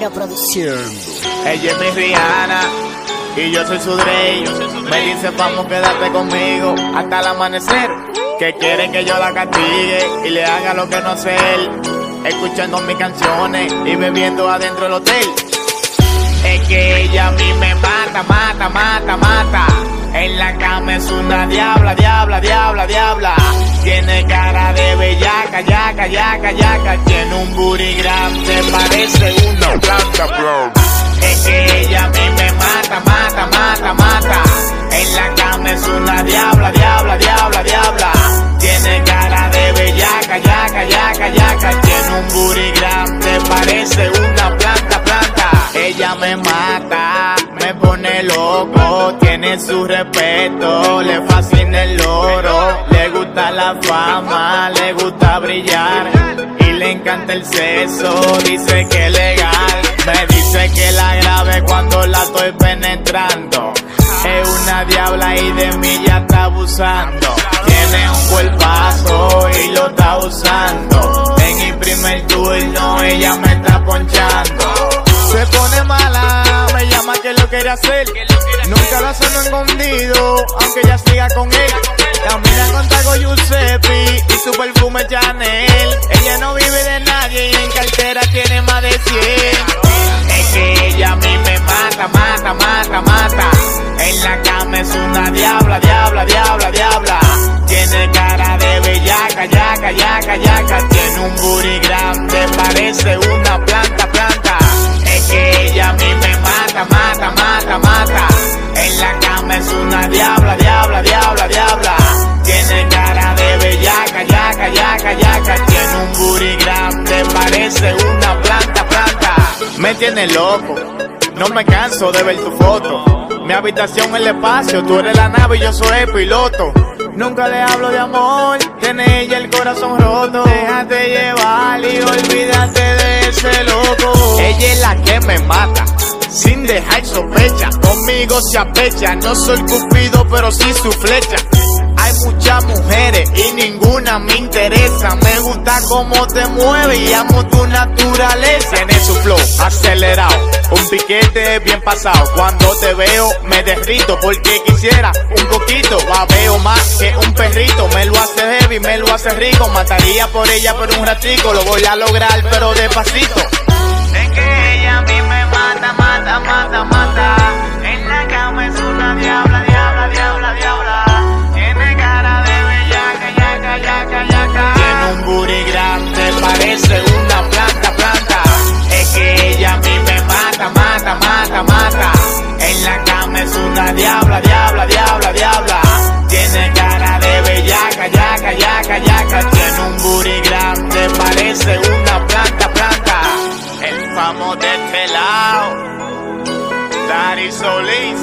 Reina Producción. Ella es mi Rihanna y yo soy su Drake. Me dice vamos quédate conmigo hasta el amanecer. Que quiere que yo la castigue y le haga lo que no hace él. Escuchando mis canciones y bebiendo adentro del hotel. Es que ella a mí me mata, mata, mata, mata. En la cama es una diabla, diabla, diabla, diabla. Tiene cara de bellaca, yaca, yaca, yaca. Tiene un booty grande, parece una planta, bro. Es que ella a mí me mata, mata, mata, mata. En la cama es una diabla, diabla, diabla, diabla. Tiene cara de bellaca, yaca, yaca, yaca. Tiene un booty grande, parece una planta, planta. Ella me mata, me pone loco, tiene su respeto, le fascina el oro, gusta la fama, le gusta brillar y le encanta el sexo, dice que legal, me dice que la grave cuando la estoy penetrando. Es una diabla y de mí ya está abusando. Tiene un cuerpazo y lo está usando. En mi primer turno ella me está ponchando. Se pone mala, me llama que lo quiere hacer. Nunca la sonó escondido, aunque ella siga con él. Camina con Tago Giuseppe y su perfume Chanel. Ella no vive de nadie y en cartera tiene más de 100. Es que ella a mí me mata, mata, mata, mata. En la cama es una diabla, diabla, diabla, diabla. Me tiene loco, no me canso de ver tu foto. Mi habitación es el espacio, tú eres la nave y yo soy el piloto. Nunca le hablo de amor, tiene ella el corazón roto. Déjate llevar y olvídate de ese loco. Ella es la que me mata, sin dejar sospecha. Conmigo se apecha, no soy cupido, pero sí su flecha. Muchas mujeres y ninguna me interesa. Me gusta cómo te mueves y amo tu naturaleza. Tiene su flow acelerado, un piquete bien pasado. Cuando te veo me derrito porque quisiera un poquito. Babeo más que un perrito. Me lo hace heavy, me lo hace rico. Mataría por ella por un ratico. Lo voy a lograr, pero despacito. Es que ella a mí me mata, mata, mata, mata. En la cama es una diabla, una planta, planta. Es que ella a mí me mata, mata, mata, mata. En la cama es una diabla, diabla, diabla, diabla. Tiene cara de bellaca, yaca, yaca, yaca. Tiene un booty grande, parece una planta, planta. El famo de lado. Dari Solís,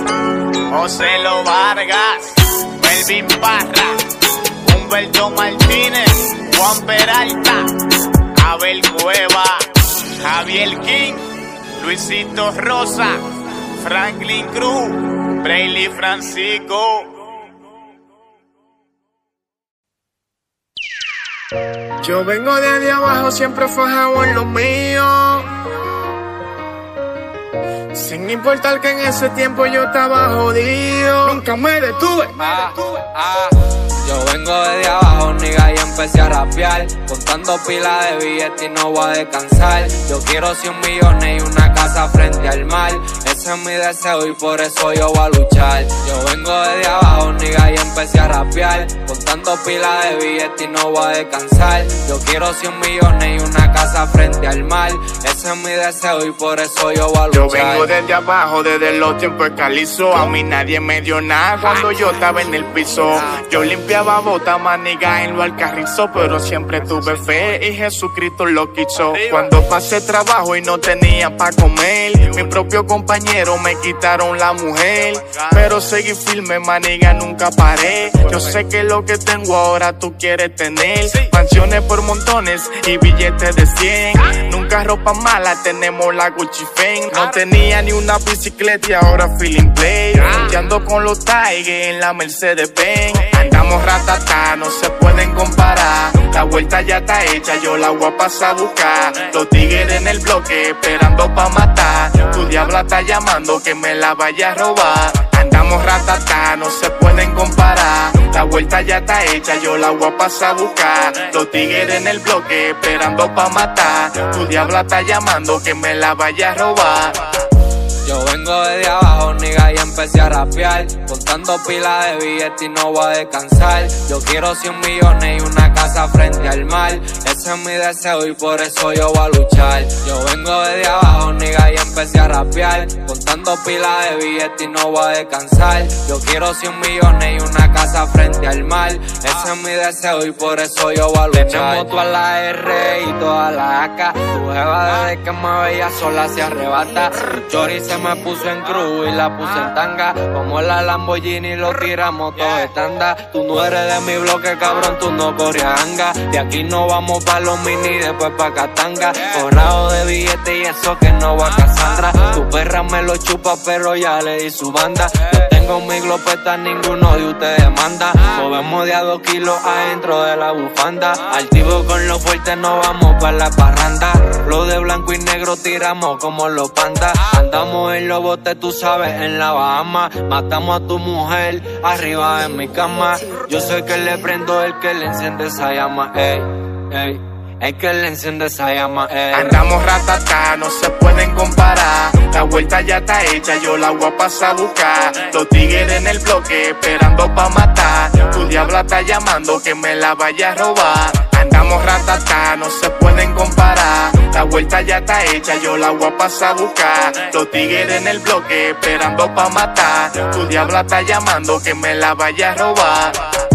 Joselo Vargas, Melvin Parra, Humberto Martínez, Juan Peralta, Abel Cueva, Javier King, Luisito Rosa, Franklin Cruz, Brayley Francisco. Yo vengo desde abajo, siempre fajado en lo mío. Sin importar que en ese tiempo yo estaba jodido. Nunca me detuve. Ah, ah. Yo vengo desde abajo, nigga, y empecé a rapear. Contando pilas de billetes y no voy a descansar. Yo quiero 100 millones y una casa frente al mar. Ese es mi deseo y por eso yo voy a luchar. Yo vengo desde abajo, nigga, y empecé a rapear. Contando pilas de billetes y no voy a descansar. Yo quiero 100 millones y una casa frente al mar. Ese es mi deseo y por eso yo voy a Yo luchar. vengo desde abajo, desde los tiempos calizo. A mí nadie me dio nada cuando yo estaba en el piso. Yo limpiaba bota, maniga en lo alcarrizo, pero siempre tuve fe y Jesucristo lo quiso. Cuando pasé trabajo y no tenía pa' comer, mi propio compañero me quitaron la mujer. Pero seguí firme, maniga, nunca paré. Yo sé que lo que tengo ahora tú quieres tener. Mansiones por montones y billetes de 100. Nunca ropa mala, tenemos la Gucci Fame. No tenía ni una bicicleta y ahora feeling play. Ando con los Tigers en la Mercedes Benz. Andamos ratatá, no se pueden comparar. La vuelta ya está hecha, yo la voy a pasar a buscar. Los tigres en el bloque esperando pa' matar. Tu diabla está llamando que me la vaya a robar. Andamos ratatá, no se pueden comparar. La vuelta ya está hecha, yo la voy a pasar a buscar. Los tigres en el bloque esperando pa' matar. Tu diabla está llamando que me la vaya a robar. Yo vengo desde abajo, nigga, y empecé a rapear. Contando pilas de billetes y no voy a descansar. Yo quiero 100 millones y una casa frente al mar. Ese es mi deseo y por eso yo voy a luchar. Yo vengo desde abajo, nigga, y empecé a rapear. Contando pilas de billetes y no voy a descansar. Yo quiero 100 millones y una casa frente al mar. Ese es mi deseo y por eso yo voy a luchar. Tenemos toda la R y toda la AK. Tu jeva desde que me veía sola se arrebata. Chori se me puso en cruz y la puse en tanga. Como la Lamborghini lo tiramos todo estanda. Tú no eres de mi bloque, cabrón, tú no corres anga. De aquí no vamos los mini, después pa' Catanga. Forrado de billetes y eso que no va a Cassandra. Tu perra me lo chupa, pero ya le di su banda. Yo tengo mi glopeta, ninguno de ustedes manda. Movemos de a dos kilos adentro de la bufanda. Altivo con los fuertes, no vamos pa' la parranda. Lo de blanco y negro tiramos como los pandas. Andamos en los botes, tú sabes, en la Bahama. Matamos a tu mujer arriba de mi cama. Yo soy que le prendo el que le enciende esa llama, ey, El que le enciende esa llama, ey. Andamos ratatá, no se pueden comparar. La vuelta ya está hecha, yo la voy a pasar buscar. Los tigres en el bloque esperando pa' matar. Tu diabla está llamando que me la vaya a robar. Andamos ratatá, no se pueden comparar. La vuelta ya está hecha, yo la voy a pasar buscar. Los tigres en el bloque esperando pa' matar. Tu diabla está llamando que me la vaya a robar.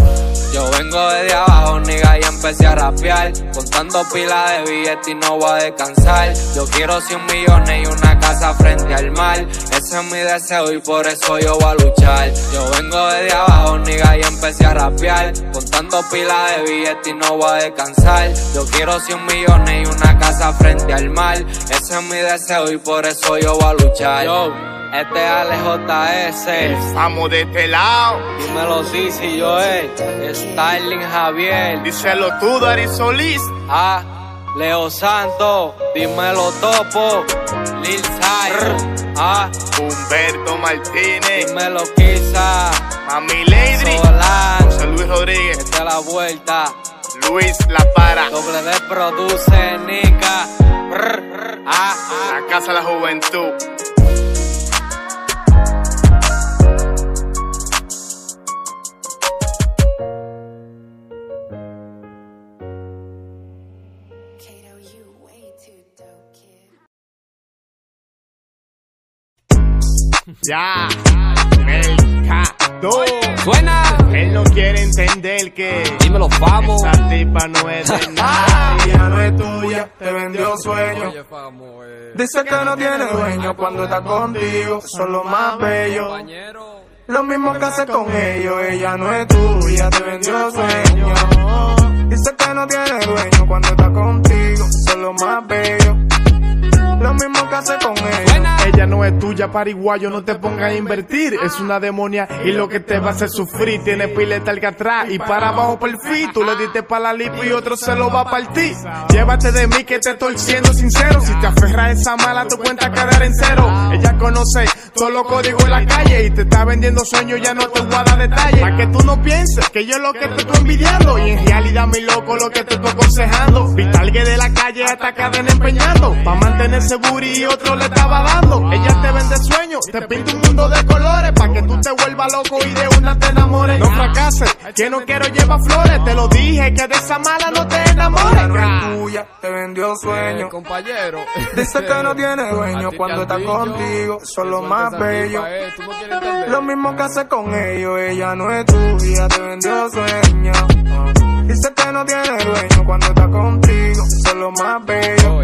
Yo vengo desde abajo, nigga, y empecé a rapear. Contando pilas de billetes y no voy a descansar. Yo quiero 100 millones y una casa frente al mar. Ese es mi deseo y por eso yo voy a luchar. Yo vengo desde abajo, nigga, y empecé a rapear. Contando pilas de billetes y no voy a descansar. Yo quiero 100 millones y una casa frente al mar. Ese es mi deseo y por eso yo voy a luchar. Yo, este es ALJS. Vamos de este lado. Dímelo, sí, si yo es Starling Javier. Díselo tú, Dari Solís. Ah, Leo Santo, dímelo Topo, Lil Sai, ah, Humberto Martínez. dímelo Kisa, Mami Lady. Solán, José Luis Rodríguez. esta es la vuelta, Luis La Para. doble D produce, Nica, Brr, ah, ah. La Casa de la Juventud. Ya, mercado. Suena, Él no quiere entender que dímelo, vamos. esa tipa no es de nadie. Ella no es tuya, te vendió sueño. Oye, famo, eh, Dice que no tiene dueño cuando está contigo, son lo más bello. compañero. Lo mismo que hace con ellos, ella no es tuya, te vendió sueño. Dice que no tiene dueño cuando está contigo, son lo más bello. Lo mismo que hace con ellos. Ella no es tuya, pariguayo, no te pongas a invertir. Es una demonia y lo que te va a hacer sufrir. Tiene pileta al que atrás y para abajo perfil. Tú le diste para la lipo y otro se lo va a partir. Llévate de mí que te estoy siendo sincero. Si te aferras a esa mala, tu cuenta quedar en cero. Ella conoce todos los códigos en la calle y te está vendiendo sueños, ya no te voy a dar detalles. Para que tú no pienses que yo es lo que te estoy envidiando. Y en realidad, mi loco, lo que te estoy aconsejando. Alguien de la calle hasta cadena empeñando. Pa' mantenerse booty y otro le estaba dando. Ella te vende sueños, te pinta un mundo de colores. Pa' que tú te vuelvas loco y de una te enamores. No fracases, que no quiero llevar flores. Te lo dije, que de esa mala no te Ella no enamores. es tuya, te vendió Eh, sueño. compañero. Dice que no tiene dueño cuando está contigo, son lo que más sueltes esa bello. tipa, eh, no. Lo mismo que hace con ellos, ella no es tuya, te vendió sueño. Dice que no tiene dueño cuando está contigo, son lo más bello.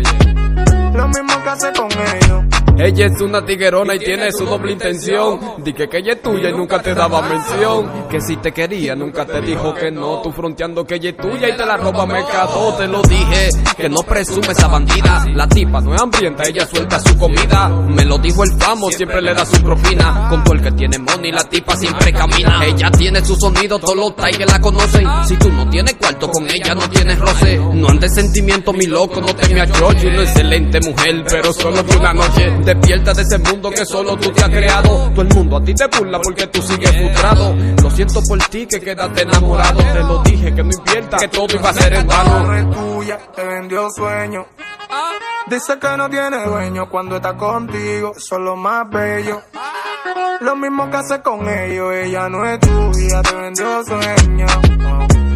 Lo mismo que hace con ellos. Ella es una tiguerona y tiene su doble intención. Dije que ella es tuya y nunca te daba mención. Que si te quería, nunca te dijo que no. Tú fronteando que ella es tuya y te la roba mercado. Te lo dije, que no presume esa bandida. La tipa no es hambrienta, ella suelta su comida. Me lo dijo el famo, siempre le da su propina. Con todo el que tiene money, la tipa siempre camina. Ella tiene su sonido, todos los que la conocen. Si tú no tienes cuarto con ella, no tienes roce. No andes sentimiento, mi loco, no te me achoche. Una excelente mujer, pero solo de una noche. Despierta de ese mundo que solo tú te has creado. Todo el mundo a ti te burla porque tú sigues frustrado. Lo siento por ti que quedaste enamorado. Te lo dije que no invierta, que todo iba a ser en vano. tuya te vendió sueño. Dice que no tiene dueño cuando está contigo, eso es lo más bello. Lo mismo que hace con ellos, ella no es tuya, te vendió sueño.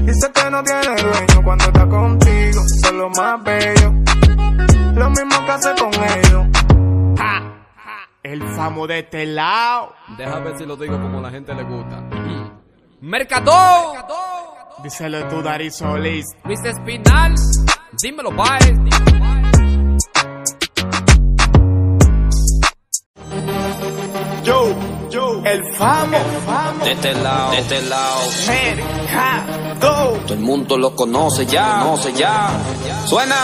Dice que no tiene dueño cuando está contigo, eso es lo más bello. Lo mismo que hace con ellos. El famo de este lado. Deja ver si lo digo como a la gente le gusta. Mercado, Díselo tú, Dari Solís. Mr. Espinal, dímelo, bye. Yo, yo, el famo. De este lado, de este lado. Mercado. Todo el mundo lo conoce ya, conoce ya. Suena.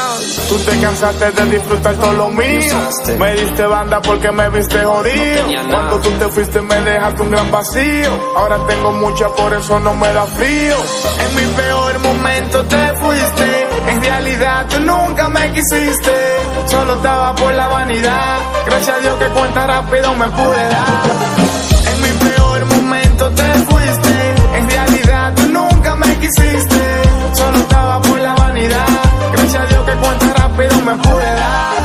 Tú te cansaste de disfrutar todo lo mío. Me diste banda porque me viste jodido. nada. Cuando tú te fuiste me dejaste un gran vacío. Ahora tengo mucha, por eso no me da frío. En mi peor momento te fuiste. En realidad tú nunca me quisiste. Solo estaba por la vanidad. Gracias a Dios que cuenta rápido me pude dar. Solo estaba por la vanidad. Gracias a Dios que cuenta rápido me pude dar.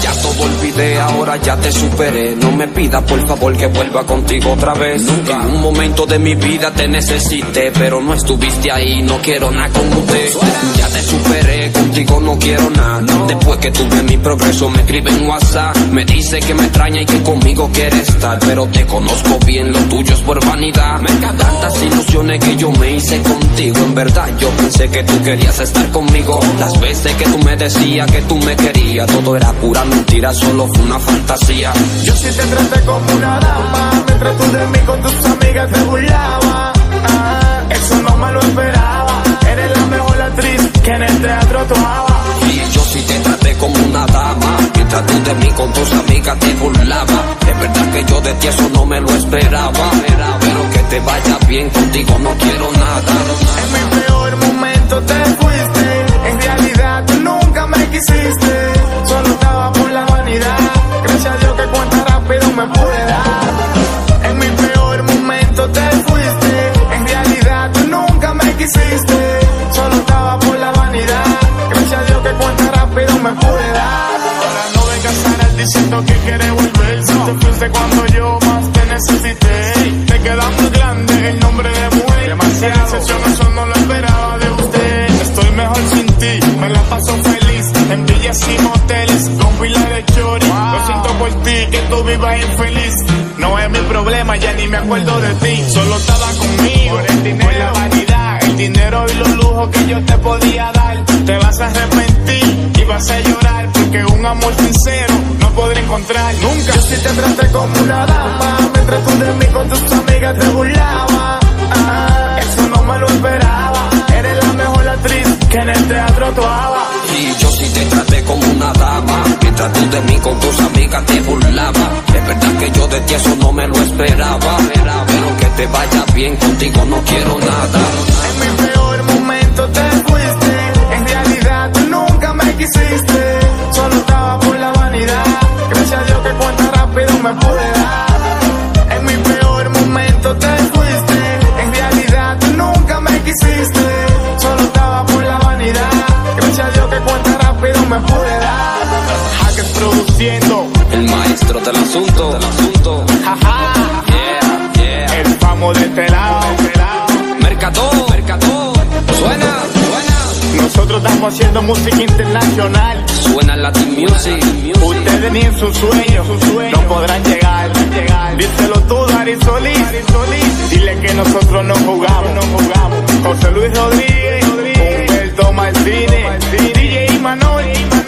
Ya todo olvidé, ahora ya te superé. No me pidas por favor que vuelva contigo otra vez. Nunca en un momento de mi vida te necesité, pero no estuviste ahí. No quiero nada con usted. Ya te superé, contigo no quiero nada. Después que tuve mi progreso, me escribe en WhatsApp. Me dice que me extraña y que conmigo quiere estar. Pero te conozco bien, lo tuyo es por vanidad. Tantas ilusiones que yo me hice contigo. En verdad, yo pensé que tú querías estar conmigo. Las veces que tú me decías que tú me querías, todo era pura mentira, solo fue una fantasía. Yo sí te traté como una dama, mientras tú de mí con tus amigas te burlabas. Ah, eso no me lo esperaba. Que en el teatro actuaba. Y yo sí te traté como una dama Mientras tú de mí con tus amigas te burlaba Es verdad que yo de ti eso no me lo esperaba Pero que te vaya bien contigo no quiero nada En mi peor momento te fuiste. En realidad tú nunca me quisiste. Solo estaba por la vanidad. Gracias a Dios que cuenta rápido me pude dar. Me pude dar. Ahora no vengas a diciendo que quieres volver. Si te fuiste cuando yo más te necesité. Te queda muy grande el nombre de mujer. Decepción, eso no lo esperaba de usted. Estoy mejor sin ti, me la paso feliz. En villas y moteles, con pila de chori. Lo siento por ti, que tú vivas infeliz. No es mi problema, ya ni me acuerdo de ti. Solo estaba conmigo, por el dinero, por la vanidad. El dinero y los lujos que yo te podía dar. Te vas a arrepentir amor sincero no podré encontrar nunca. Yo sí te traté como una dama. Mientras tú de mí con tus amigas te burlabas. Ah, eso no me lo esperaba. Eres la mejor actriz que en el teatro actuaba. Y yo sí te traté como una dama Mientras tú de mí con tus amigas te burlaba Es verdad que yo de ti eso no me lo esperaba Pero que te vaya bien contigo no quiero nada En mi peor momento te fuiste. En realidad tú nunca me quisiste. Me pude dar. En mi peor momento te fuiste. En realidad tú nunca me quisiste. Solo estaba por la vanidad. Gracias a Dios que cuenta rápido me pude dar. Hackers produciendo. El maestro del asunto, del asunto Jaja. Yeah, yeah El famo de este lado. Mercado, mercado Suena, suena Nosotros estamos haciendo música internacional. Suena Latin Music Ustedes ni en sus sueños no podrán llegar. Díselo tú, Dari Solís. Dile que nosotros no jugamos. José Luis Rodríguez, Humberto Martínez, DJ Manoli.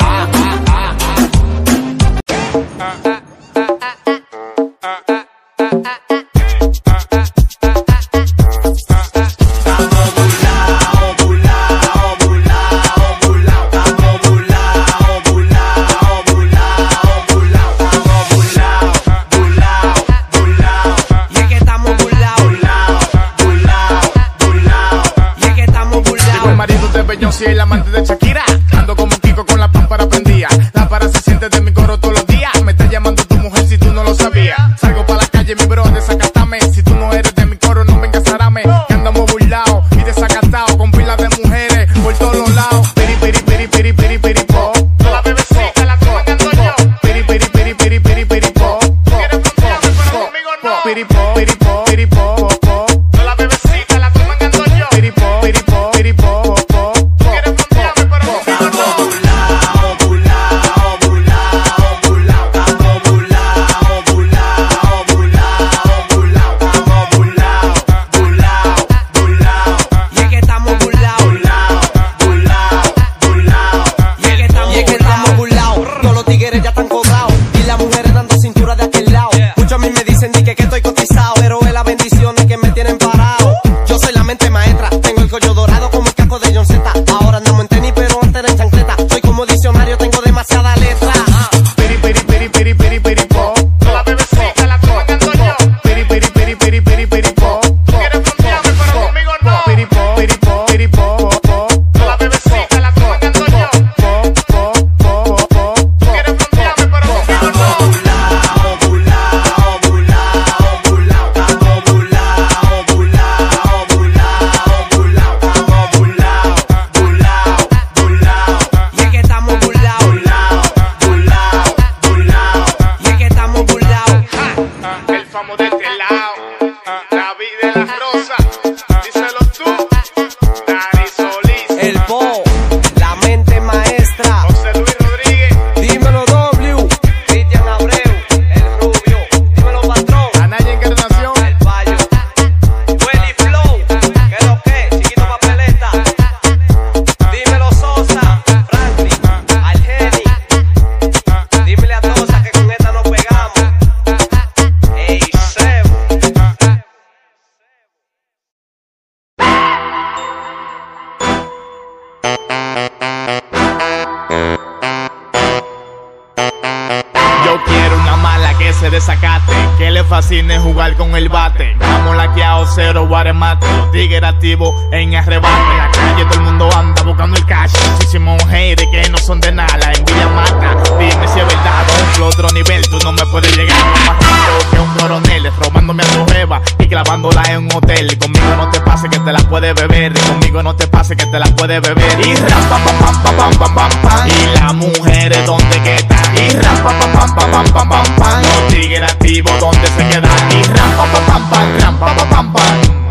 guaremate, los tigres activos en arrebate. En la calle todo el mundo anda buscando el cash. Muchísimos haters que no son de nada, la envidia mata. Dime si es verdad, otro, otro nivel, tú no me puedes llegar. Más que un coronel, robándome a tu jeva y clavándola en un hotel. y Conmigo no te pase que te la puedes beber, y conmigo no te pase que te la puedes beber. Y raspa, pam, pam, pam, pam, pam, pam. Y las mujeres, ¿dónde que están? Y raspa, pam, pam, pam, pam, pam, pam, pam. Los tigres activos, ¿dónde se quedan? Y raspa, pam, pam, pam, pam, pam, pam, pam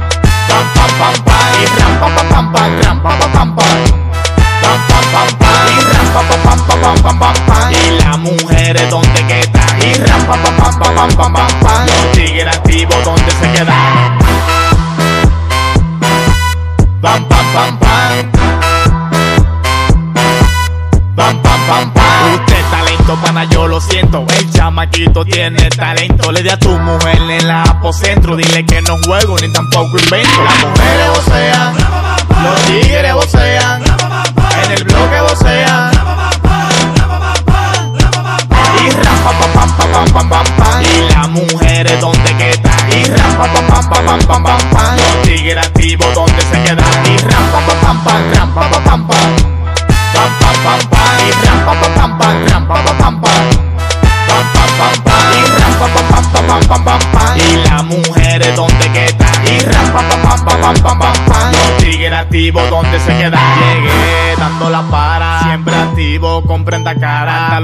pam pam pam pam y ram pam pam pam pam pam pam pam pam pam pam pam pam y ram pam pam pam pam pam pam pam pam y las mujeres donde quedan y ram pam pam pam pam pam pam pam pam los tigres activos donde se quedan pam pam pam pam. Pam pam pam pam pana, yo lo siento. El chamaquito tiene talento. Le di a tu mujer en el apocentro. Dile que no juego ni tampoco invento. Las mujeres vocean, los tigres vocean, en el bloque vocean.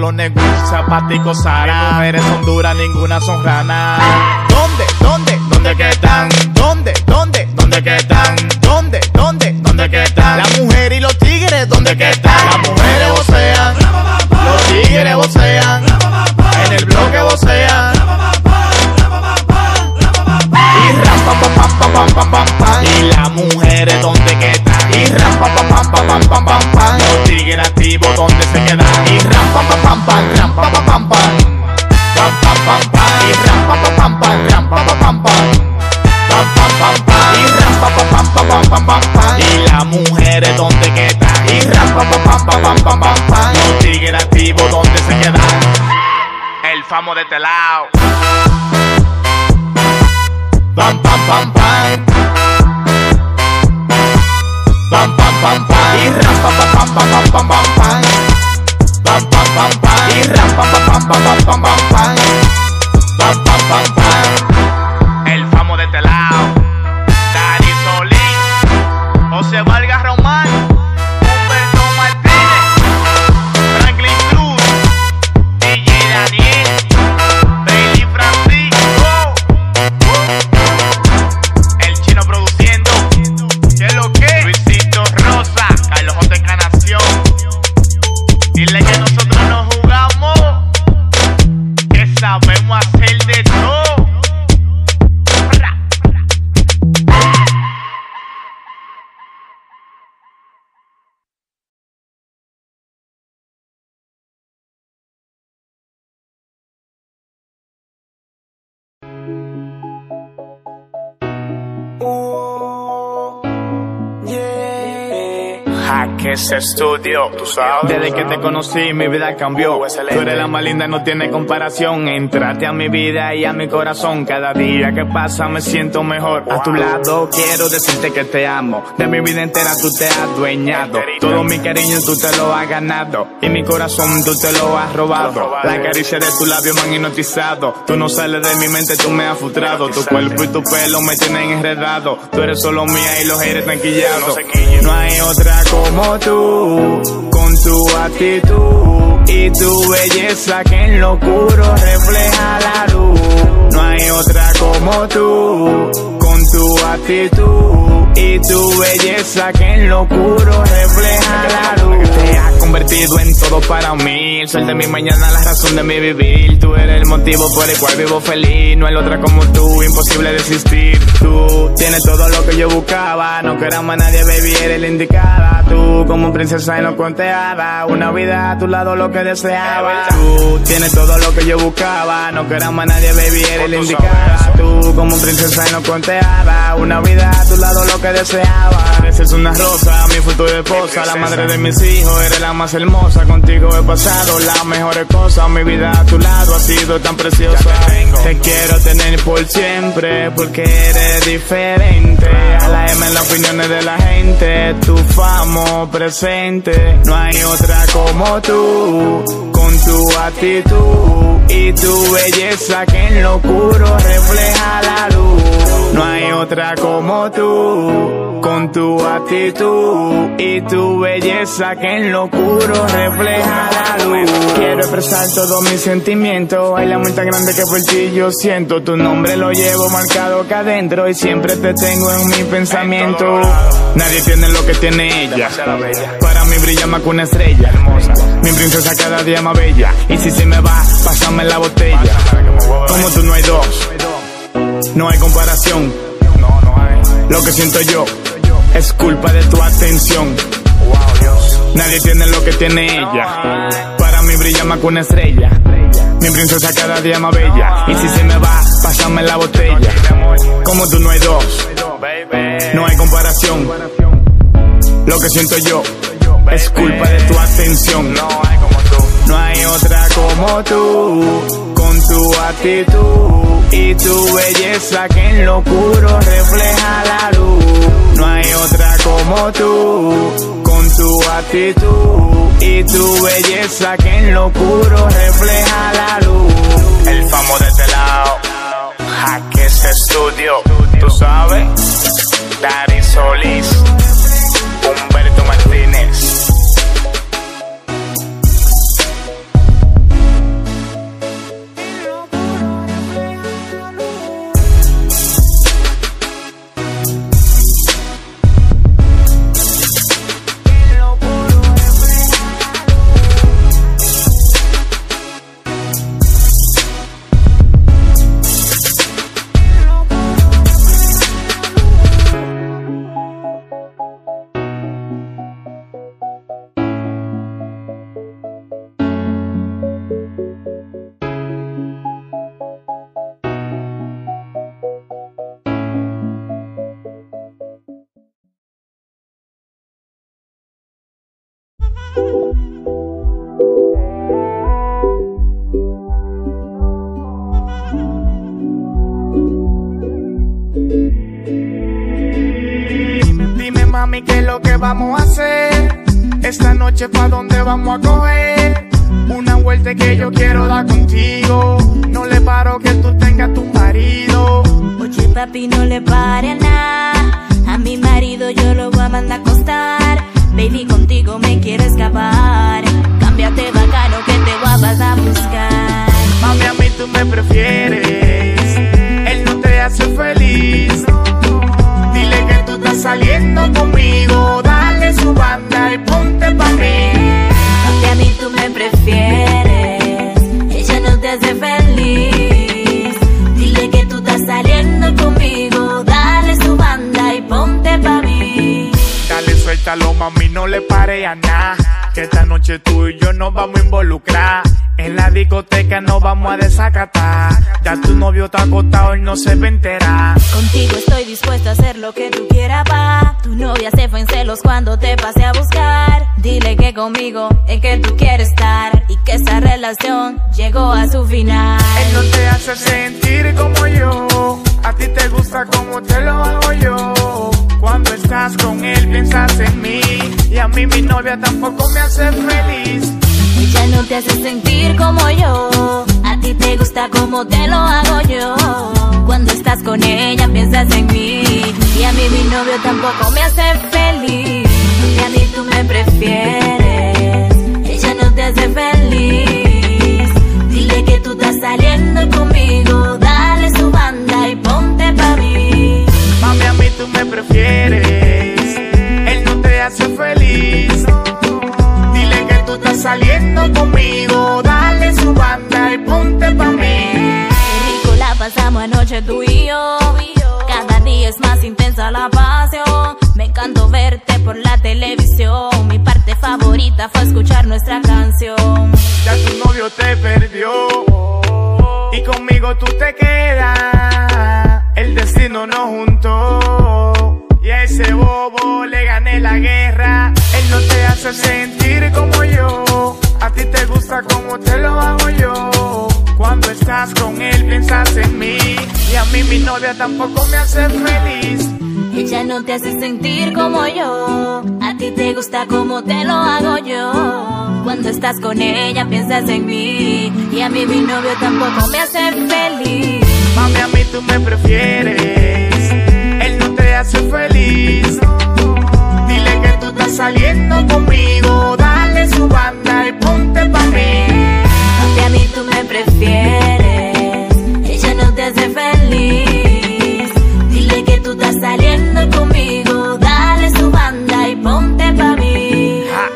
los negus, zapáticos, Sara. Mujeres son duras, ninguna son ranas. Jaques Estudio, tú sabes. Desde que te conocí, mi vida cambió. Tú eres la más linda, no tiene comparación. Entrate a mi vida y a mi corazón. Cada día que pasa me siento mejor. A tu lado quiero decirte que te amo. De mi vida entera tú te has dueñado. Todo mi cariño tú te lo has ganado. Y mi corazón tú te lo has robado. La caricia de tu labio me han hipnotizado. Tú no sales de mi mente, tú me has frustrado. Tu cuerpo y tu pelo me tienen enredado. Tú eres solo mía y los eres tranquillados. No hay otra como con tu actitud y tu belleza que en lo oscuro refleja la luz. No hay otra como tú, con tu actitud y tu belleza que en lo oscuro refleja la luz. Convertido en todo para mí, el sol de mi mañana, la razón de mi vivir. Tú eres el motivo por el cual vivo feliz, no hay otra como tú, imposible desistir. Tú tienes todo lo que yo buscaba, no queramos más nadie, baby, eres la indicada. Tú como princesa y no conteada, una vida a tu lado lo que deseaba. Tú tienes todo lo que yo buscaba, no queramos más nadie, baby, eres la indicada. Tú como princesa y no conteada, una vida a tu lado lo que deseaba. Eres una rosa, mi futura esposa, la madre de mis hijos, eres la más hermosa. Contigo he pasado las mejores cosas, mi vida a tu lado ha sido tan preciosa. Te quiero tener por siempre, porque eres diferente. A la M en las opiniones de la gente, tu famo presente. No hay otra como tú, con tu actitud y tu belleza que en lo oscuro refleja la luz. No hay otra como tú, con tu actitud y tu belleza que en lo oscuro refleja la luz. Quiero expresar todos mis sentimientos, hay la muerte grande que por ti yo siento. Tu nombre lo llevo marcado acá adentro y siempre te tengo en mi pensamiento. Nadie tiene lo que tiene ella. Para mí brilla más que una estrella. Mi princesa cada día más bella. Y si se me va, pásame la botella. Como tú no hay dos, no hay comparación. Lo que siento yo es culpa de tu atención. Nadie tiene lo que tiene ella. Para mí brilla más que una estrella. Mi princesa cada día más bella. Y si se me va, pásame la botella. Como tú no hay dos, no hay comparación. Lo que siento yo es culpa de tu atención. No hay otra como tú, con tu actitud y tu belleza que en lo oscuro refleja la luz. No hay otra como tú, con tu actitud y tu belleza que en lo oscuro refleja la luz. El famo de este lado, Jaques Estudio, tú sabes, Dari Solís, que vamos a hacer? Esta noche, ¿pa' dónde vamos a coger? Una vuelta que yo quiero dar contigo. No le paro que tú tengas tu marido. Oye, papi, no le pare a nada. A mi marido yo lo voy a mandar a acostar. Baby, contigo me quiero escapar. Cámbiate bacano que te voy a pasar a buscar. Mami, a mí tú me prefieres. Él no te hace feliz. Saliendo conmigo. Dale su banda y ponte pa' mí. Papi, a mí tú me prefieres. Ella no te hace feliz. Dile que tú estás saliendo conmigo. Dale su banda y ponte pa' mí. Dale, suéltalo, mami, no le pare a nada. Que esta noche tú y yo nos vamos a involucrar. En la discoteca nos vamos a desacatar. Ya tu novio está acostado y no se va a enterar. Contigo estoy dispuesta a hacer lo que tú quieras, pa. Tu novia se fue en celos cuando te pasé a buscar. Dile que conmigo es que tú quieres estar y que esa relación llegó a su final. Él no te hace sentir como yo. A ti te gusta como te lo hago yo. Cuando estás con él piensas en mí. Y a mí mi novia tampoco me hace feliz. Ella no te hace sentir como yo. A ti te gusta como te lo hago yo. Cuando estás con ella piensas en mí. Y a mí mi novio tampoco me hace feliz. Y a mí tú me prefieres. Ella no te hace feliz. Dile que tú estás saliendo conmigo. Dale su banda y ponte pa' mí. Mami, a mí tú me prefieres. Él no te hace feliz. Saliendo conmigo. Dale su banda y ponte pa' mí. Qué rico la pasamos anoche tú y yo. Cada día es más intensa la pasión. Me encantó verte por la televisión. Mi parte favorita fue escuchar nuestra canción. Ya tu novio te perdió. Y conmigo tú te quedas. El destino nos juntó. Y a ese bobo le gané la guerra. Él no te hace sentir como yo. A ti te gusta como te lo hago yo. Cuando estás con él piensas en mí. Y a mí mi novia tampoco me hace feliz. Ella no te hace sentir como yo. A ti te gusta como te lo hago yo. Cuando estás con ella piensas en mí. Y a mí mi novio tampoco me hace feliz. Mami, a mí tú me prefieres. Hace feliz. Dile que tú estás saliendo conmigo. Dale su banda y ponte pa' mí. Papi, a mí tú me prefieres. Ella no te hace feliz. Dile que tú estás saliendo conmigo. Dale su banda y ponte pa' mí. Ja,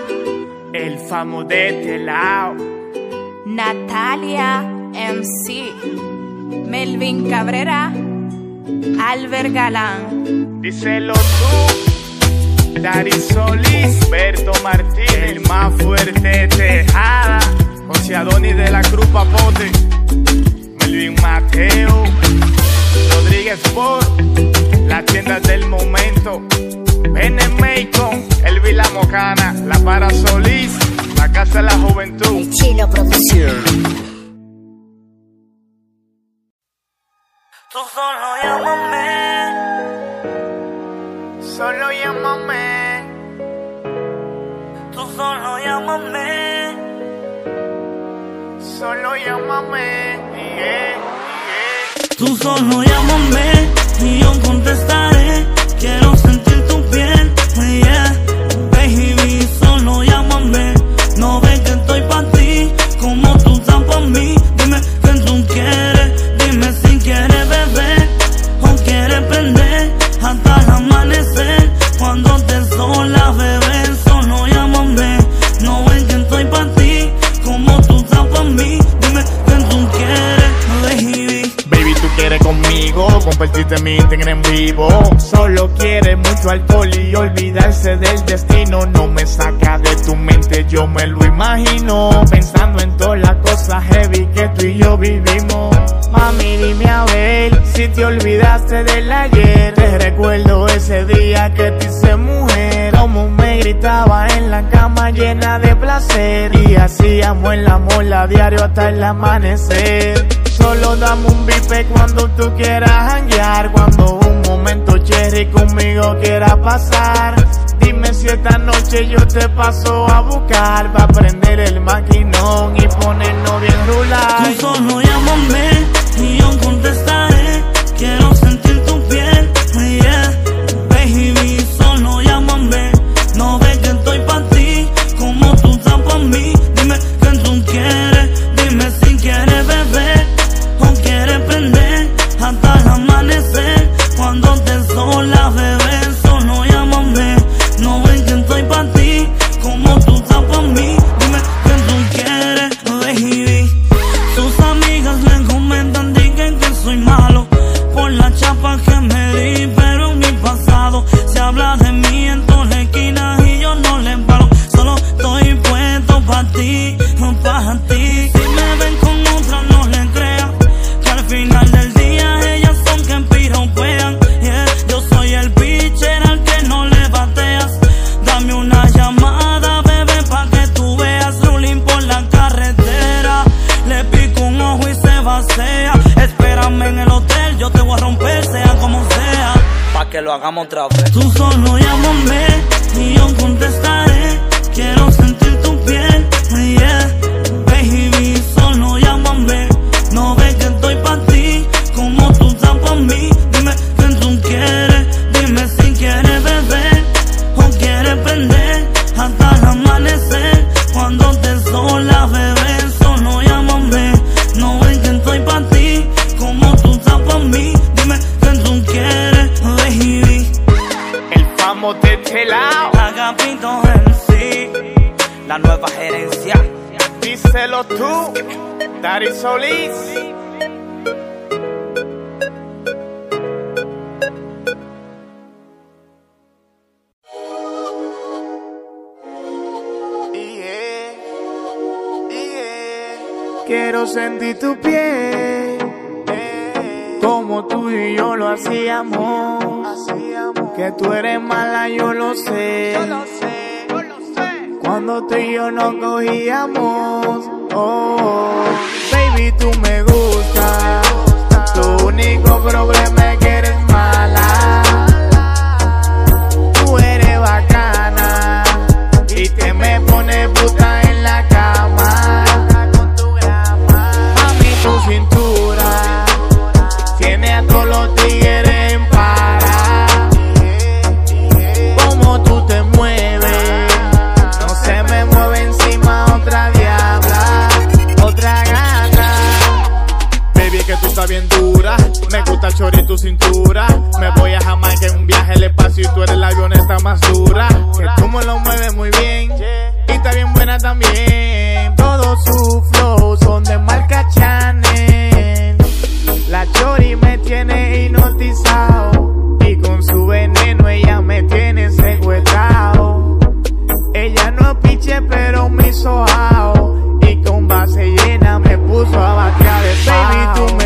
el famo de este lado. Natalia MC. Melvin Cabrera. Albert Galán. Díselo tú. Dari Solís, Berto Martínez, el más fuerte de Tejada, José Adonis de la Cruz Papote, Melvin Mateo, Rodríguez Sport, las tiendas del momento, Bene Macon, El Vila Mocana, La Para Solís, la Casa de la Juventud. Chilo Producción. Tú solo llámame. Solo llámame, Tú solo llámame. solo llámame, yeah, yeah. Tú solo llámame y yo contestaré. Conmigo mi Instagram en vivo. Solo quiere mucho alcohol y olvidarse del destino. No me saca de tu mente, yo me lo imagino. Pensando en todas las cosas heavy que tú y yo vivimos. Mami, dime a ver si te olvidaste del ayer. Te recuerdo ese día que te hice mujer. Como me gritaba en la cama llena de placer. Y hacíamos el amor a diario hasta el amanecer. Solo dame un bife cuando tú quieras hanguear. Cuando un momento cherry conmigo quiera pasar. Dime si esta noche yo te paso a buscar. Pa' prender el maquinón y ponernos bien rular. Tú solo llámame y yo contesto Tú, Dari Solís. Quiero sentir tu piel, yeah. como tú y yo lo hacíamos. Que tú eres mala, yo lo sé. Yo lo sé cuando tú y yo nos cogíamos. Oh, baby, tú me gustas. Tu único problema es que Me gusta chori tu cintura. Me voy a Jamaica en un viaje al espacio y tú eres la avioneta más dura. Que tú me lo mueves muy bien. Y está bien buena también. Todos sus flows son de marca Chanel. La chori me tiene hipnotizado. Y con su veneno ella me tiene secuestrado. Ella no piche pero me hizo ao. Y con base llena me puso a batear de Baby, tú me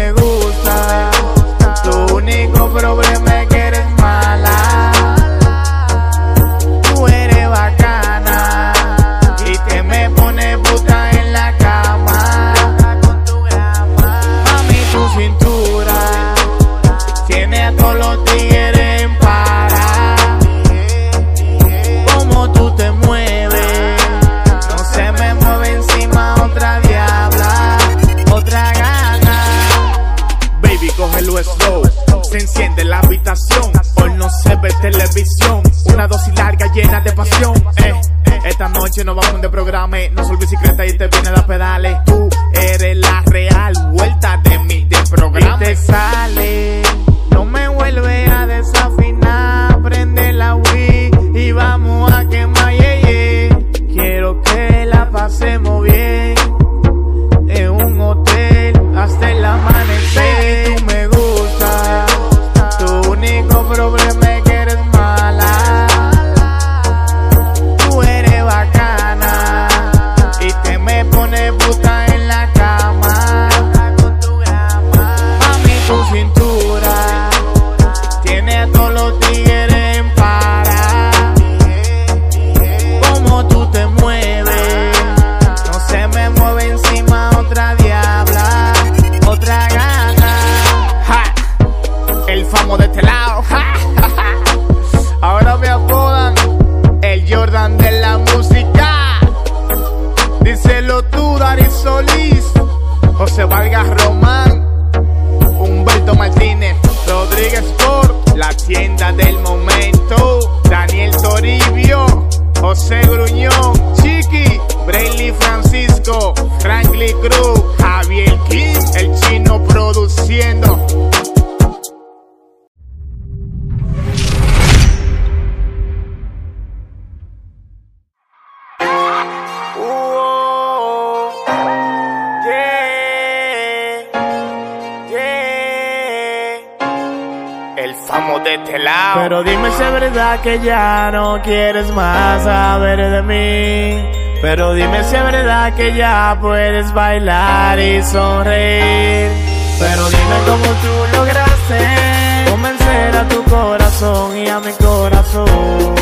Pero dime si es verdad que ya no quieres más saber de mí. Pero dime si es verdad que ya puedes bailar y sonreír. Pero dime cómo tú lograste convencer a tu corazón y a mi corazón.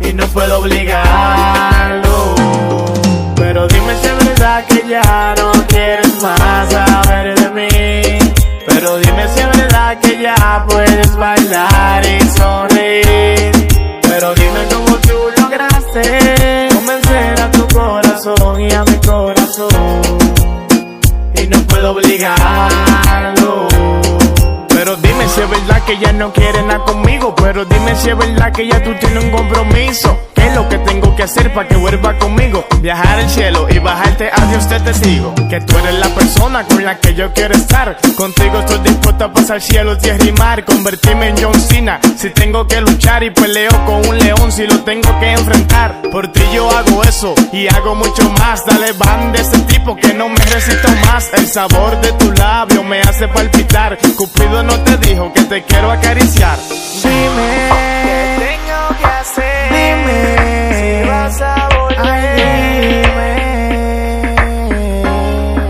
Y no puedo obligarlo. Pero dime si es verdad que ya no quieres más saber de mí. Pero dime si es verdad que ya puedes bailar y sonreír. Pero dime cómo tú lograste convencer a tu corazón y a mi corazón. Y no puedo obligarlo. Pero dime si es verdad que ya no quieres nada conmigo. Pero dime si es verdad que ya tú tienes un compromiso. ¿Qué es lo que tengo que hacer para que vuelva conmigo? Viajar al cielo y bajarte a Dios te testigo. Que tú eres la persona con la que yo quiero estar. Contigo estoy dispuesto a pasar cielo, tierra y mar. Convertirme en John Cena. Si tengo que luchar y peleo con un león, si lo tengo que enfrentar. Por ti yo hago eso y hago mucho más. Dale van de ese tipo que no me resisto más. El sabor de tu labio me hace palpitar. Cupido no te dijo que te quiero acariciar. Dime qué tengo que hacer. Dime vas a volver. dime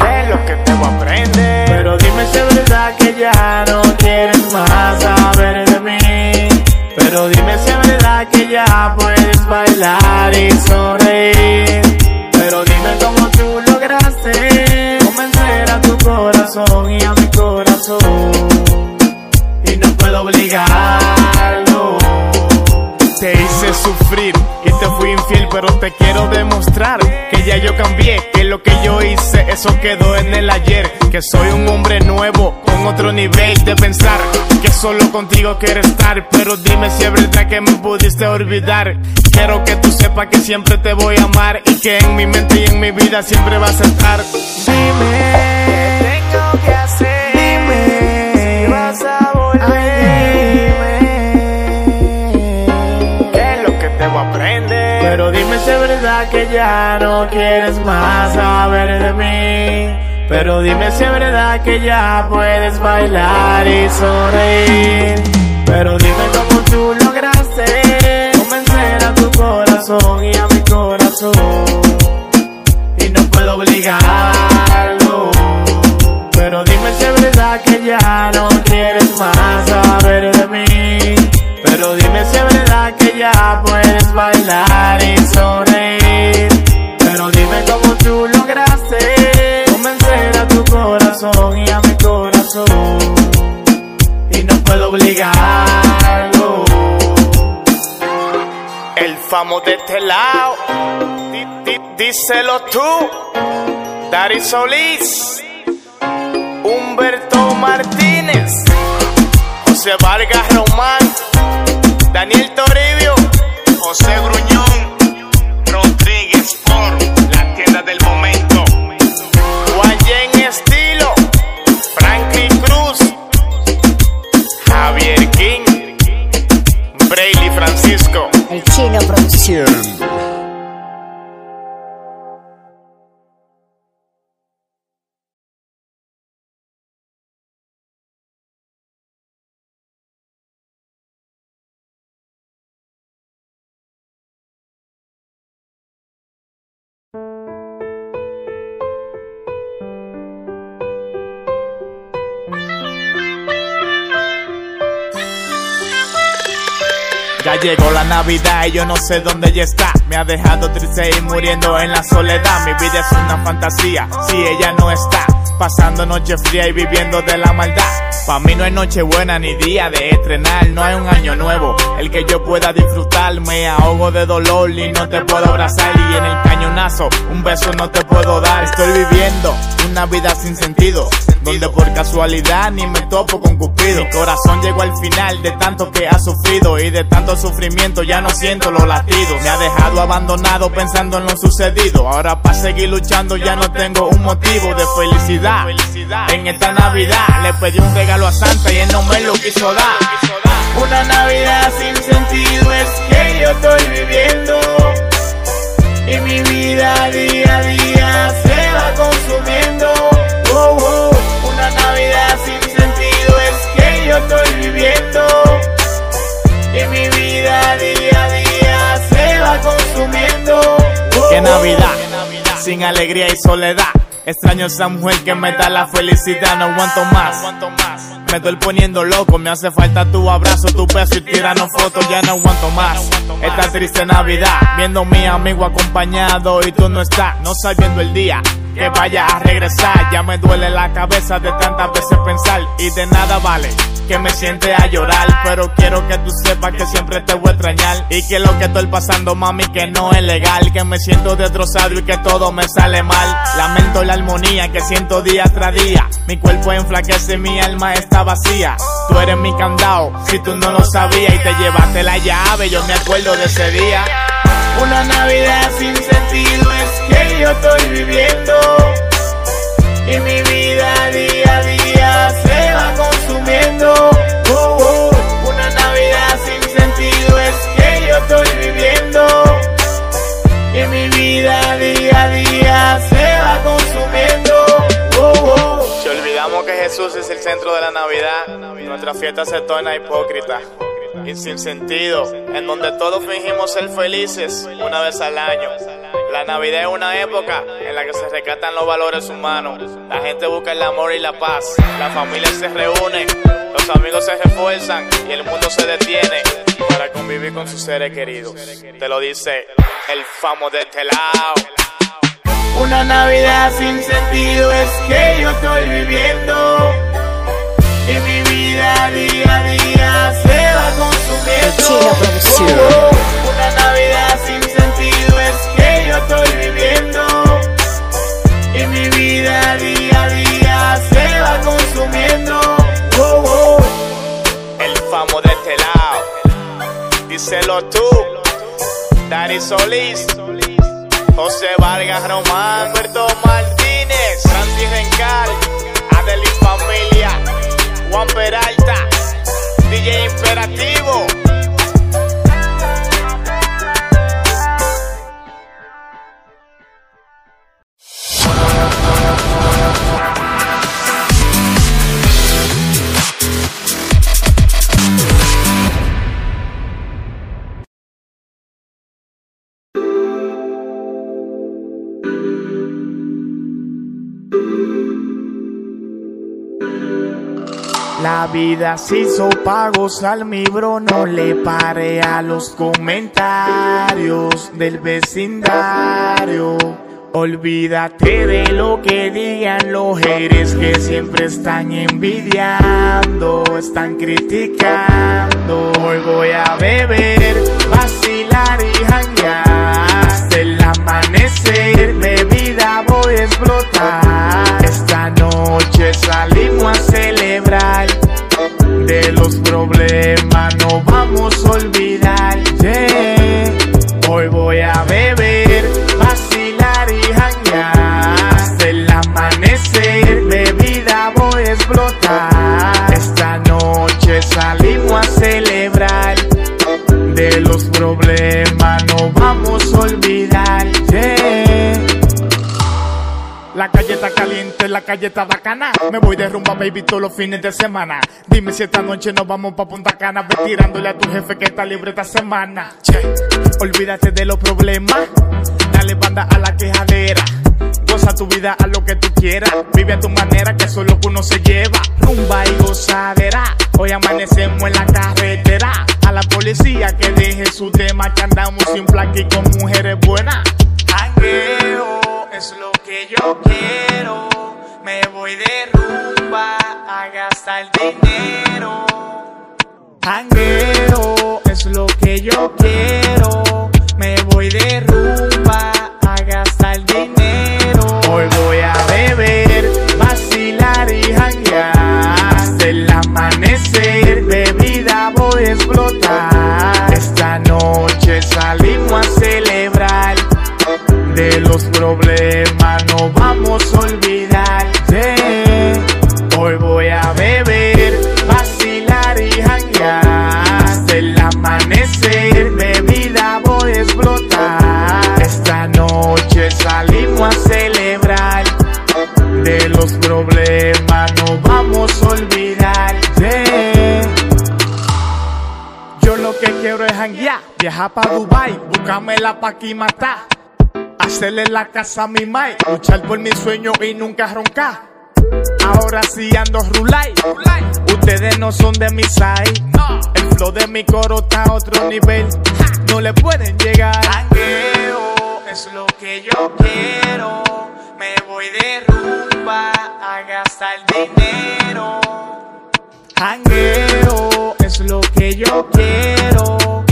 qué es lo que te voy a aprender. Pero dime si es verdad que ya no quieres más saber de mí. Pero dime si es verdad que ya puedes bailar y sonreír. Pero dime cómo tú lograste convencer a tu corazón y a mi corazón. Y no puedo obligarlo. Te hice sufrir te fui infiel, pero te quiero demostrar que ya yo cambié, que lo que yo hice, eso quedó en el ayer. Que soy un hombre nuevo, con otro nivel de pensar, que solo contigo quiero estar. Pero dime si es verdad que me pudiste olvidar. Quiero que tú sepas que siempre te voy a amar y que en mi mente y en mi vida siempre vas a estar. Dime qué tengo que hacer. Que ya no quieres más saber de mí. Pero dime si es verdad que ya puedes bailar y sonreír. Pero dime cómo tú lograste convencer a tu corazón y a mi corazón. Y no puedo obligarlo. Pero dime si es verdad que ya no quieres más saber de mí. Pero dime si es verdad que ya puedes bailar y sonreír. Pero dime cómo tú lograste convencer a tu corazón y a mi corazón. Y no puedo obligarlo. El famo de este lado, di- di- díselo tú, Dari Solís. Humberto Martínez, José Vargas Román, Daniel Toribio, José Gruñón, Rodríguez por la tienda del momento, Llegó la Navidad y yo no sé dónde ella está. Me ha dejado triste y muriendo en la soledad. Mi vida es una fantasía si ella no está. Pasando noche fría y viviendo de la maldad. Pa' mí no hay noche buena ni día de estrenar. No hay un año nuevo el que yo pueda disfrutar. Me ahogo de dolor y no te puedo abrazar. Y en el cañonazo un beso no te puedo dar. Estoy viviendo una vida sin sentido. Donde por casualidad ni me topo con Cupido. Mi corazón llegó al final de tanto que ha sufrido. Y de tanto sufrimiento ya no siento los latidos. Me ha dejado abandonado pensando en lo sucedido. Ahora para seguir luchando ya no tengo un motivo de felicidad. En esta Navidad le pedí un regalo a Santa y él no me lo quiso dar. Una Navidad sin sentido es que yo estoy viviendo. Y mi vida día a día consumiendo. Oh, oh. Una Navidad sin sentido es que yo estoy viviendo. Y mi vida día a día se va consumiendo. Oh, Qué Navidad, sin alegría y soledad. Extraño esa mujer que me da la felicidad, no aguanto más. Me estoy poniendo loco, me hace falta tu abrazo, tu beso y tirarnos fotos, ya no aguanto más. Esta triste Navidad, viendo a mi amigo acompañado y tú no estás, no sabiendo el día que vaya a regresar. Ya me duele la cabeza de tantas veces pensar y de nada vale que me siente a llorar. Pero quiero que tú sepas que siempre te voy a extrañar y que lo que estoy pasando, mami, que no es legal. Que me siento destrozado y que todo me sale mal. Lamento la armonía que siento día tras día. Mi cuerpo enflaquece, mi alma está vacía. Tú eres mi candado, si tú no lo sabías y te llevaste la llave, yo me acuerdo de ese día. Una Navidad sin sentido que yo estoy viviendo. Y mi vida día a día se va consumiendo. Oh, oh. Una Navidad sin sentido es que yo estoy viviendo. Y mi vida día a día se va consumiendo. Oh, oh. Si olvidamos que Jesús es el centro de la Navidad, nuestra fiesta se torna hipócrita y sin sentido, en donde todos fingimos ser felices una vez al año. La Navidad es una época en la que se rescatan los valores humanos. La gente busca el amor y la paz. La familia se reúne, los amigos se refuerzan y el mundo se detiene para convivir con sus seres queridos. Te lo dice el famo de este lado. Una Navidad sin sentido es que yo estoy viviendo. Y mi vida día a día se Oh, oh. Una Navidad sin sentido es que yo estoy viviendo. Y mi vida día a día se va consumiendo. Oh. El famo de este lado. Díselo tú. Dari Solís. José Vargas Román, Alberto Martínez, Santi Rencal, Adeline Familia, Juan Peralta, DJ Imperativo. La vida se hizo pa' gozar, mi bro, no le pare a los comentarios del vecindario. Olvídate de lo que digan los haters que siempre están envidiando, están criticando. Hoy voy a beber, vacilar y janguear. Hasta el amanecer, bebida voy a explotar. Esta noche salimos a celebrar. No vamos a olvidar. La calle está caliente, la calle está bacana. Me voy de rumba, baby, todos los fines de semana. Dime si esta noche nos vamos pa' Punta Cana. Ve tirándole a tu jefe que está libre esta semana. Che, olvídate de los problemas. Dale banda a la quejadera. Goza tu vida a lo que tú quieras. Vive a tu manera, que eso uno se lleva. Rumba y gozadera. Hoy amanecemos en la carretera. A la policía que deje su tema, que andamos sin placa y con mujeres buenas. Jangueo es lo que yo quiero. Me voy de rumba a gastar dinero. Jangueo es lo que yo quiero. Me voy de rumba a gastar dinero. Hoy voy a beber, vacilar y janguear. Hasta el amanecer, bebida voy a explotar. Esta noche salimos viajar pa' Dubai, buscarme la pa' aquí matar. Hacerle la casa a mi mai, luchar por mi sueño y nunca roncar. Ahora sí ando rulay, ustedes no son de mi side. El flow de mi coro está a otro nivel, no le pueden llegar. Jangueo es lo que yo quiero, me voy de rumba a gastar dinero. Jangueo es lo que yo quiero.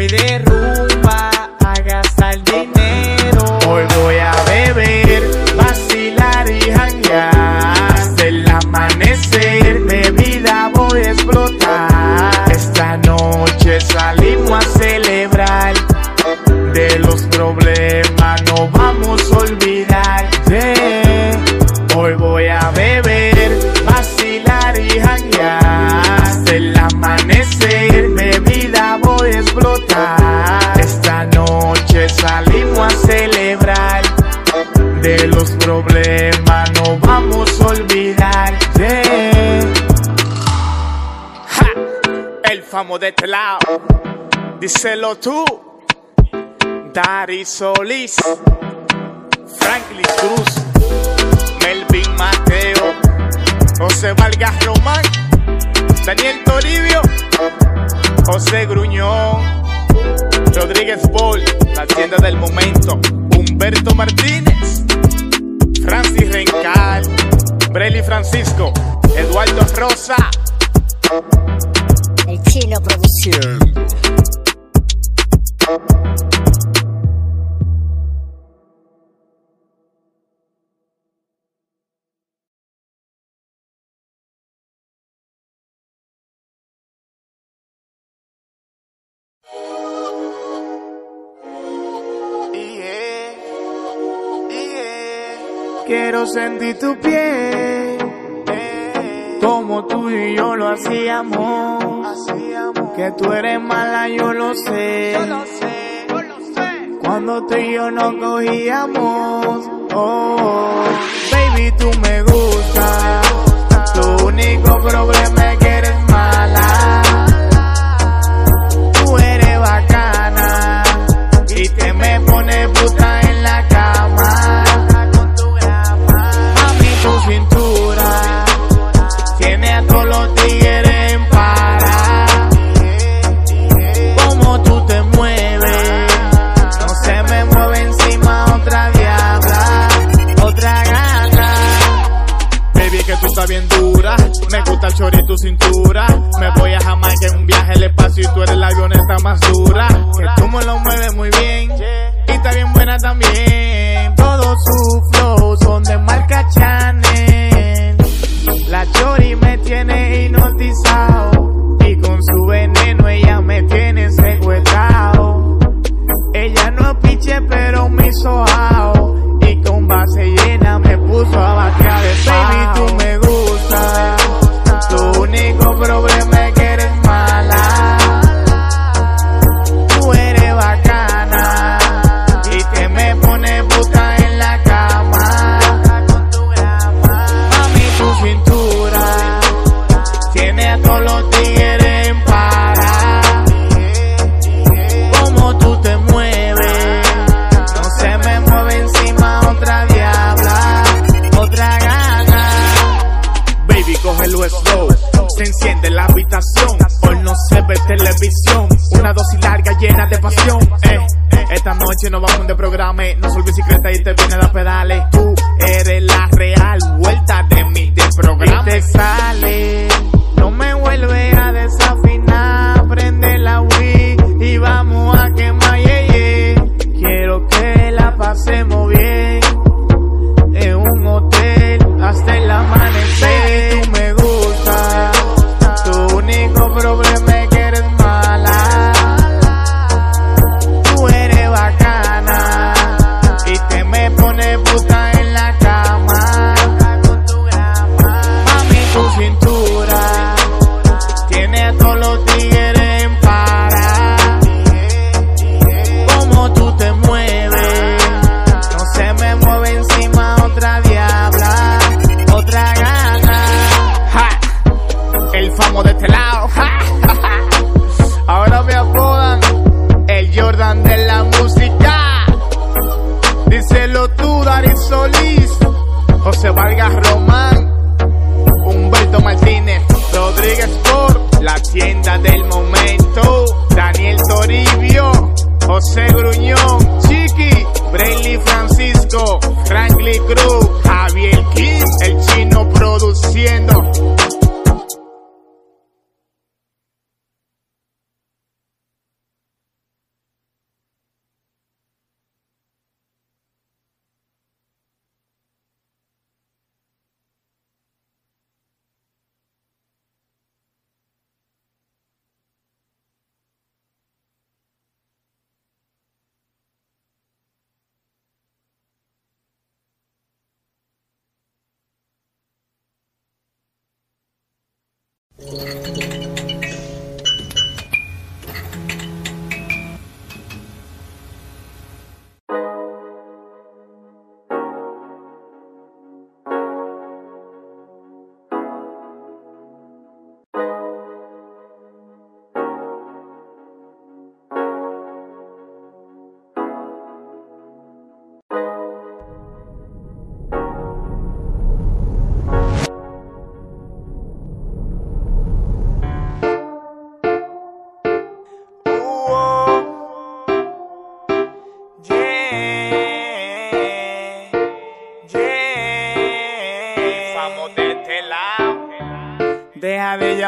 Voy de rumba a gastar dinero. Hoy voy a beber, vacilar y janguear. Hasta el amanecer, bebida voy a explotar. Esta noche salimos a celebrar. De los problemas no vamos a olvidar. Díselo tú. Dari Solís. Franklin Cruz. Melvin Mateo, José Vargas Román, Daniel Toribio, José Gruñón, Rodríguez Paul, la tienda del momento, Humberto Martínez, Francis Rencal, Breli Francisco, Eduardo Rosa, El chino producción. Quiero sentir tu piel, como tú y yo lo hacíamos. Que tú eres mala, yo lo sé. Cuando tú y yo nos cogíamos, oh, baby, tú me gustas. Tu único problema cintura.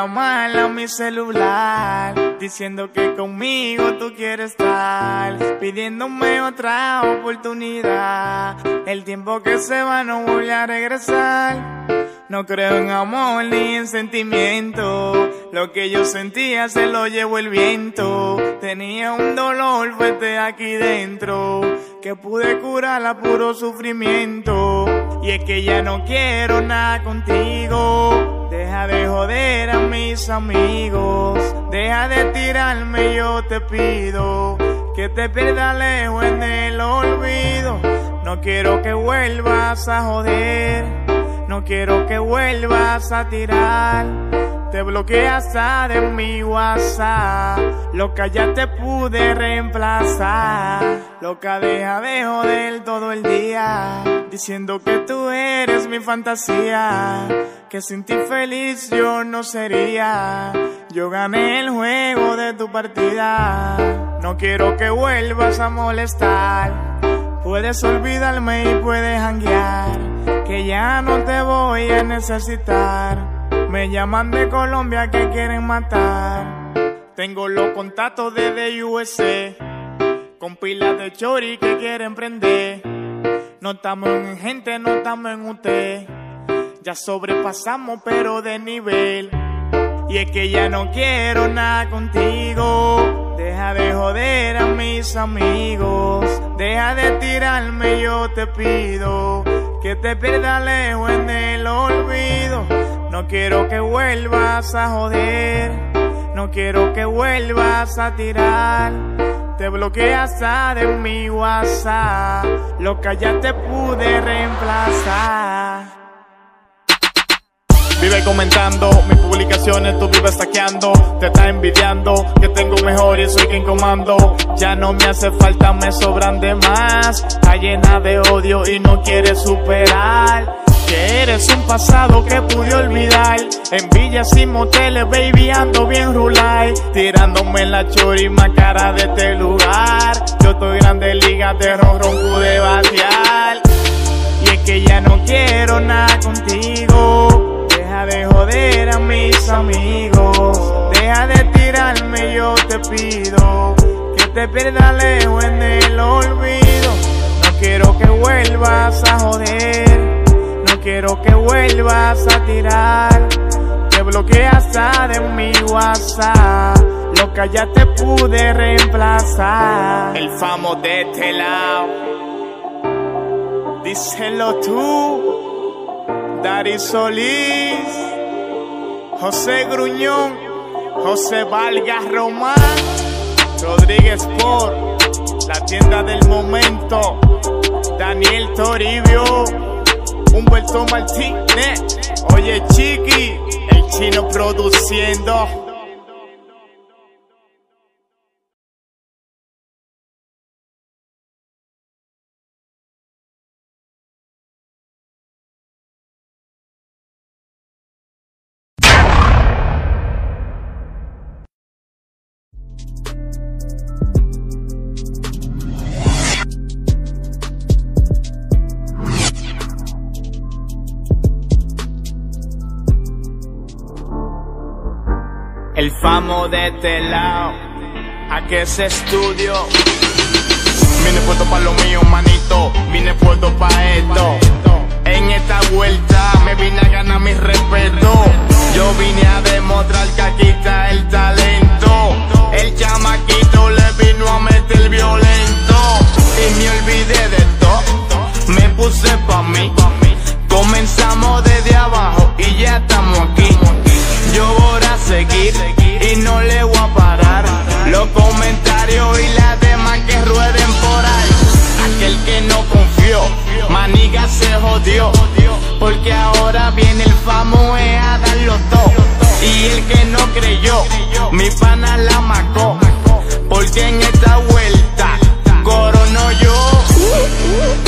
Llamar a mi celular, diciendo que conmigo tú quieres estar, pidiéndome otra oportunidad. El tiempo que se va no voy a regresar. No creo en amor ni en sentimiento. Lo que yo sentía se lo llevó el viento. Tenía un dolor fuerte aquí dentro que pude curar a puro sufrimiento. Y es que ya no quiero nada contigo. Deja de joder a mis amigos. Deja de tirarme, yo te pido. Que te pierda lejos en el olvido. No quiero que vuelvas a joder. No quiero que vuelvas a tirar. Te bloqueé hasta de mi WhatsApp. Loca, ya te pude reemplazar. Loca, deja de joder todo el día. Diciendo que tú eres mi fantasía. Que sin ti feliz yo no sería. Yo gané el juego de tu partida. No quiero que vuelvas a molestar. Puedes olvidarme y puedes hanguear. Que ya no te voy a necesitar. Me llaman de Colombia que quieren matar. Tengo los contactos desde USA. Con pilas de chori que quieren prender. No estamos en gente, no estamos en usted. Ya sobrepasamos, pero de nivel. Y es que ya no quiero nada contigo. Deja de joder a mis amigos. Deja de tirarme, yo te pido. Que te pierda lejos en el olvido. No quiero que vuelvas a joder. No quiero que vuelvas a tirar. Te bloqueé hasta de mi WhatsApp. Loca, ya te pude reemplazar. Vive comentando mis publicaciones, tú vives saqueando, te está envidiando, que tengo mejor y soy quien comando. Ya no me hace falta, me sobran de más. Está llena de odio y no quiere superar. Que eres un pasado que pude olvidar. En villas y moteles, baby, ando bien rulay. Tirándome la chorima cara de este lugar. Yo estoy grande liga de ron, ron pude batear. Y es que ya no quiero nada contigo. De joder a mis amigos. Deja de tirarme, yo te pido. Que te pierda lejos en el olvido. No quiero que vuelvas a joder. No quiero que vuelvas a tirar. Te bloqueé hasta de mi WhatsApp. Loca, ya te pude reemplazar. El famo de este lado. Díselo tú. Dari Solís, José Gruñón, José Vargas Román, Rodríguez por la tienda del momento, Daniel Toribio, Humberto Martínez, oye Chiqui, el chino produciendo. El famo de este lado, a que ese estudio. Vine puesto pa' lo mío, manito. Vine puesto pa' esto. En esta vuelta me vine a ganar mi respeto. Yo vine a demostrar que aquí está el talento. El chamaquito le vino a meter violento. Y me olvidé de todo. Me puse pa' mí. Comenzamos desde abajo y ya estamos aquí. Yo voy a seguir y no le voy a parar. Los comentarios y las demás que rueden por ahí. Aquel que no confió, maniga se jodió. Porque ahora viene el famo eh, a darlo todo. Y el que no creyó, mi pana la macó. Porque en esta vuelta corono yo.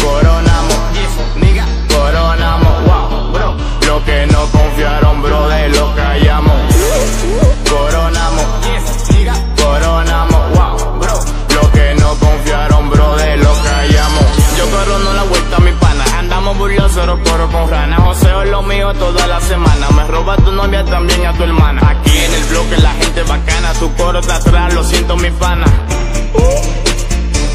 Coronamos, coronamos, wow, bro. Los que no confiaron, bro, de lo callamos. Andamos burlosos, coro con rana. Joseo lo mío toda la semana. Me roba tu novia también a tu hermana. Aquí en el bloque la gente bacana. Tu coro está atrás, lo siento, mi pana.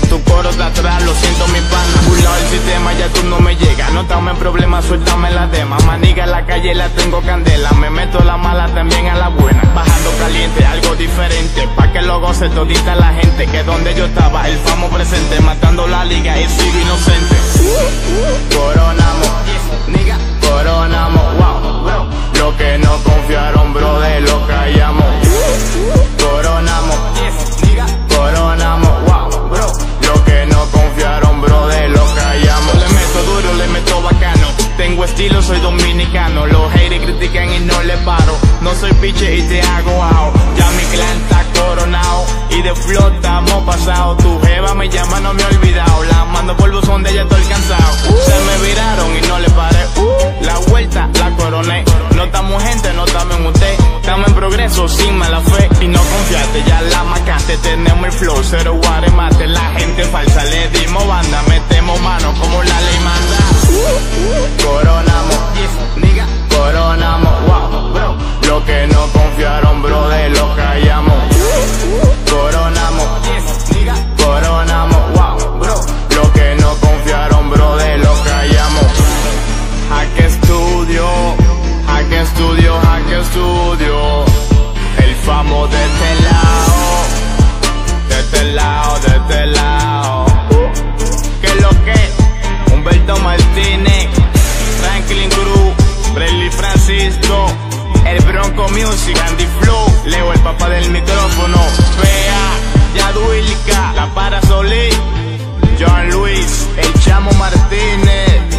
Tu coro está atrás, lo siento mi pana Burlado el sistema, ya tú no me llegas No estamos en problemas, suéltame la dema Maniga en la calle la tengo candela Me meto la mala también a la buena Bajando caliente, algo diferente Pa' que lo goce todita la gente Que donde yo estaba, el famo presente Matando la liga y sigo pasados Tu jeva me llama, no me he olvidado. La mando por buzón de ella estoy cansado. Se me viraron y no le paré. La vuelta, la coroné. No estamos gente, no estamos en usted. Estamos en progreso, sin mala fe. Y no confiaste, ya la macaste Tenemos el flow, cero guaremate. La gente falsa, le dimos banda. Metemos mano como la ley manda. Coronamos, nigga, coronamos, wow, bro Lo que no confiaron, bro, de lo callamos. Coronamos, coronamos, wow, bro. Lo que no confiaron, bro, de lo callamos. Hack Estudio, Hack Estudio, Hack Estudio El famo de este lado De este lado, de este lado. ¿Qué es lo que? Humberto Martínez Franklin Cruz Bradley Francisco el Bronco Music, Andy Flow, Leo el papá del micrófono, Pea, Yaduilka, La Para Solí, John Luis, el Chamo Martínez.